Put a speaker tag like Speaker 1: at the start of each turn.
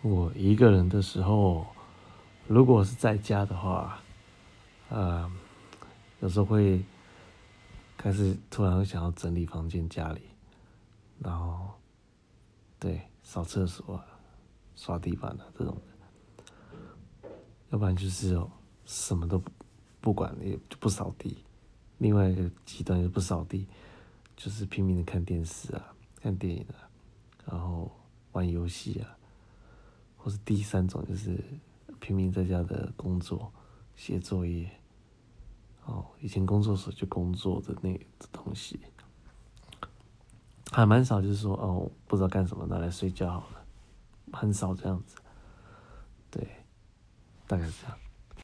Speaker 1: 我一个人的时候，如果是在家的话，呃，有时候会开始突然想要整理房间、家里，然后对扫厕所啊、刷地板啊这种的，要不然就是什么都不管，也就不扫地。另外一个极端就不扫地，就是拼命的看电视啊、看电影啊，然后玩游戏啊。或是第三种，就是拼命在家的工作、写作业。哦，以前工作时候就工作的那个东西，还蛮少，就是说哦，不知道干什么，拿来睡觉好了，很少这样子。对，大概是这样。